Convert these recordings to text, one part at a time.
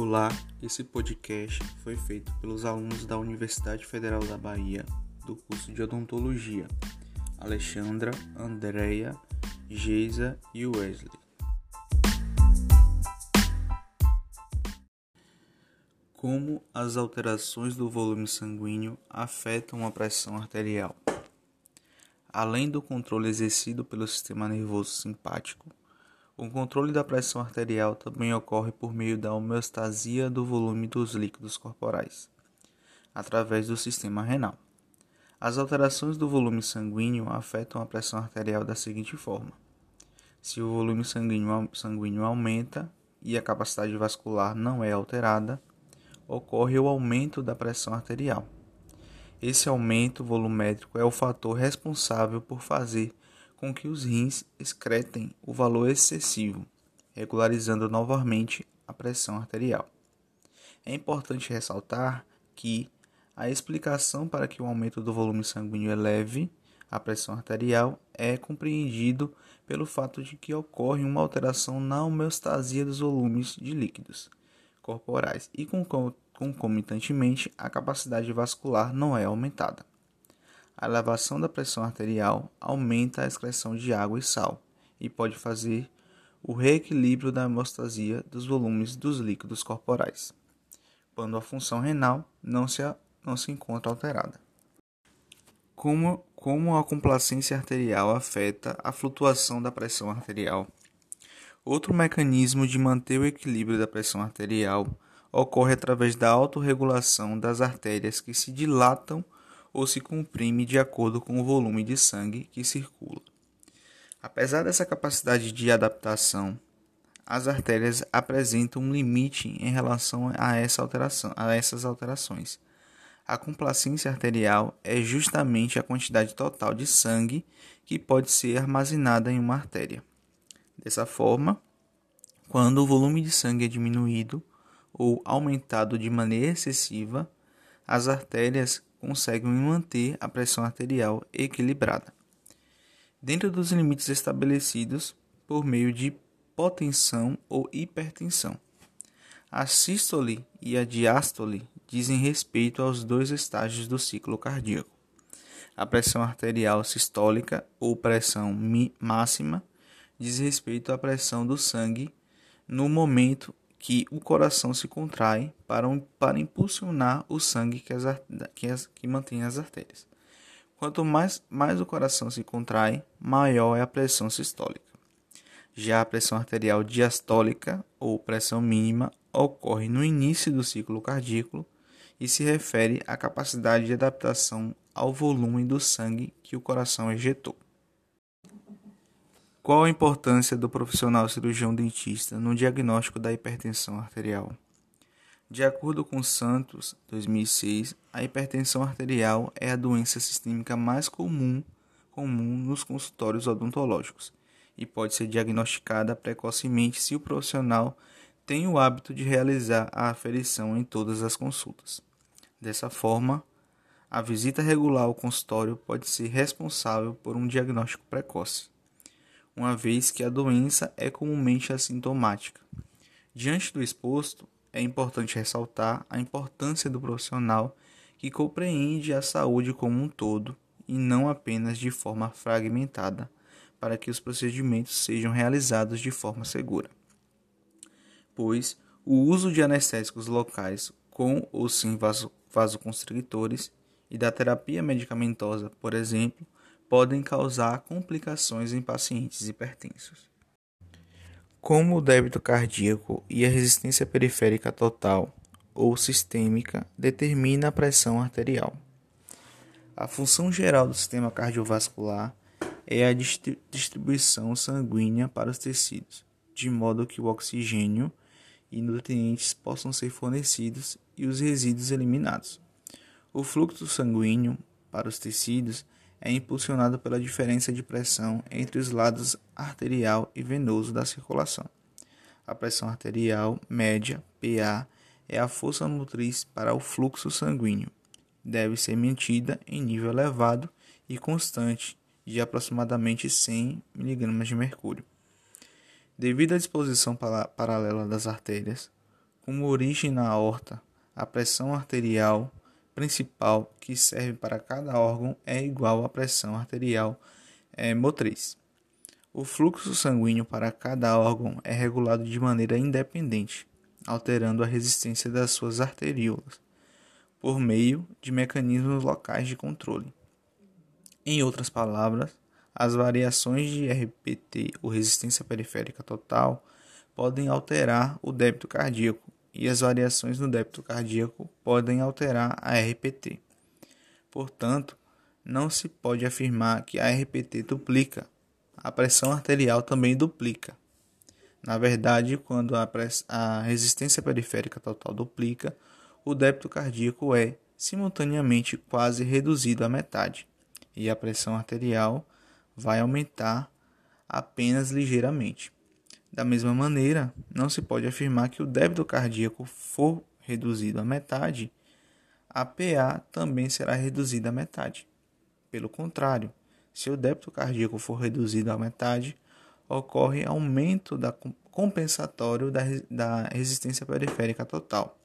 Olá, esse podcast foi feito pelos alunos da Universidade Federal da Bahia, do curso de Odontologia, Alexandra, Andreia, Geisa e Wesley. Como as alterações do volume sanguíneo afetam a pressão arterial? Além do controle exercido pelo sistema nervoso simpático, o controle da pressão arterial também ocorre por meio da homeostasia do volume dos líquidos corporais, através do sistema renal. As alterações do volume sanguíneo afetam a pressão arterial da seguinte forma: se o volume sanguíneo, sanguíneo aumenta e a capacidade vascular não é alterada, ocorre o aumento da pressão arterial. Esse aumento volumétrico é o fator responsável por fazer com que os rins excretem o valor excessivo, regularizando novamente a pressão arterial. É importante ressaltar que a explicação para que o aumento do volume sanguíneo eleve a pressão arterial é compreendido pelo fato de que ocorre uma alteração na homeostasia dos volumes de líquidos corporais e concomitantemente a capacidade vascular não é aumentada. A elevação da pressão arterial aumenta a excreção de água e sal e pode fazer o reequilíbrio da hemostasia dos volumes dos líquidos corporais, quando a função renal não se, não se encontra alterada. Como, como a complacência arterial afeta a flutuação da pressão arterial? Outro mecanismo de manter o equilíbrio da pressão arterial ocorre através da autorregulação das artérias que se dilatam ou se comprime de acordo com o volume de sangue que circula. Apesar dessa capacidade de adaptação, as artérias apresentam um limite em relação a, essa alteração, a essas alterações. A complacência arterial é justamente a quantidade total de sangue que pode ser armazenada em uma artéria. Dessa forma, quando o volume de sangue é diminuído ou aumentado de maneira excessiva, as artérias conseguem manter a pressão arterial equilibrada, dentro dos limites estabelecidos por meio de hipotensão ou hipertensão. A sístole e a diástole dizem respeito aos dois estágios do ciclo cardíaco. A pressão arterial sistólica ou pressão máxima diz respeito à pressão do sangue no momento que o coração se contrai para, um, para impulsionar o sangue que, as, que, as, que mantém as artérias. Quanto mais, mais o coração se contrai, maior é a pressão sistólica. Já a pressão arterial diastólica, ou pressão mínima, ocorre no início do ciclo cardíaco e se refere à capacidade de adaptação ao volume do sangue que o coração ejetou. Qual a importância do profissional cirurgião dentista no diagnóstico da hipertensão arterial? De acordo com Santos, 2006, a hipertensão arterial é a doença sistêmica mais comum, comum nos consultórios odontológicos e pode ser diagnosticada precocemente se o profissional tem o hábito de realizar a aferição em todas as consultas. Dessa forma, a visita regular ao consultório pode ser responsável por um diagnóstico precoce uma vez que a doença é comumente assintomática. Diante do exposto, é importante ressaltar a importância do profissional que compreende a saúde como um todo e não apenas de forma fragmentada, para que os procedimentos sejam realizados de forma segura. Pois o uso de anestésicos locais com ou sem vasoconstrictores e da terapia medicamentosa, por exemplo, podem causar complicações em pacientes hipertensos. Como o débito cardíaco e a resistência periférica total ou sistêmica determina a pressão arterial. A função geral do sistema cardiovascular é a distribuição sanguínea para os tecidos, de modo que o oxigênio e nutrientes possam ser fornecidos e os resíduos eliminados. O fluxo sanguíneo para os tecidos é impulsionado pela diferença de pressão entre os lados arterial e venoso da circulação. A pressão arterial média, PA, é a força motriz para o fluxo sanguíneo. Deve ser mantida em nível elevado e constante de aproximadamente 100 mg de mercúrio. Devido à disposição paralela das artérias, como origem na aorta, a pressão arterial principal que serve para cada órgão é igual à pressão arterial é, motriz. O fluxo sanguíneo para cada órgão é regulado de maneira independente, alterando a resistência das suas arteríolas, por meio de mecanismos locais de controle. Em outras palavras, as variações de RPT ou resistência periférica total podem alterar o débito cardíaco e as variações no débito cardíaco podem alterar a RPT. Portanto, não se pode afirmar que a RPT duplica a pressão arterial também duplica. Na verdade, quando a, a resistência periférica total duplica, o débito cardíaco é simultaneamente quase reduzido à metade e a pressão arterial vai aumentar apenas ligeiramente. Da mesma maneira, não se pode afirmar que o débito cardíaco for reduzido à metade, a PA também será reduzida à metade. Pelo contrário, se o débito cardíaco for reduzido à metade, ocorre aumento da compensatório da, da resistência periférica total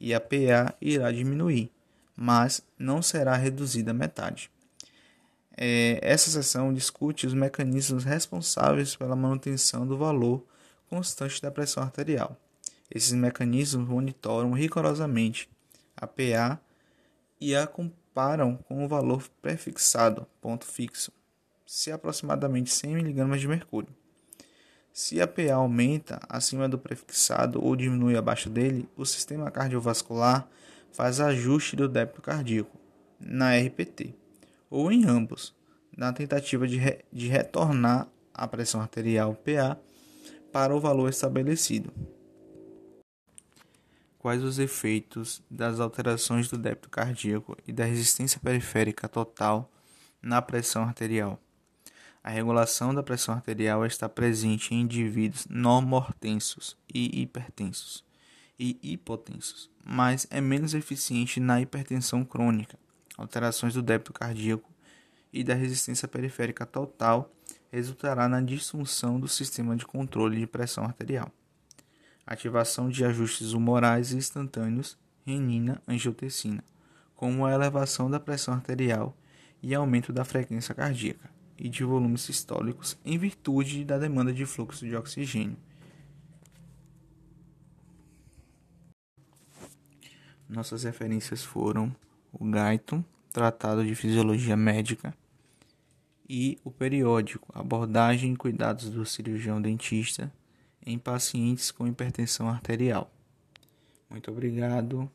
e a PA irá diminuir, mas não será reduzida à metade. É, essa seção discute os mecanismos responsáveis pela manutenção do valor constante da pressão arterial. Esses mecanismos monitoram rigorosamente a PA e a param com o valor prefixado, ponto fixo, se aproximadamente 100 mg de mercúrio. Se a PA aumenta acima do prefixado ou diminui abaixo dele, o sistema cardiovascular faz ajuste do débito cardíaco na RPT, ou em ambos, na tentativa de, re de retornar a pressão arterial PA para o valor estabelecido. Quais os efeitos das alterações do débito cardíaco e da resistência periférica total na pressão arterial? A regulação da pressão arterial está presente em indivíduos normortensos e hipertensos e hipotensos, mas é menos eficiente na hipertensão crônica. Alterações do débito cardíaco e da resistência periférica total resultará na disfunção do sistema de controle de pressão arterial ativação de ajustes humorais instantâneos, renina, angiotensina, como a elevação da pressão arterial e aumento da frequência cardíaca e de volumes sistólicos em virtude da demanda de fluxo de oxigênio. Nossas referências foram o Guyton, Tratado de Fisiologia Médica, e o periódico Abordagem e Cuidados do Cirurgião Dentista, em pacientes com hipertensão arterial. Muito obrigado.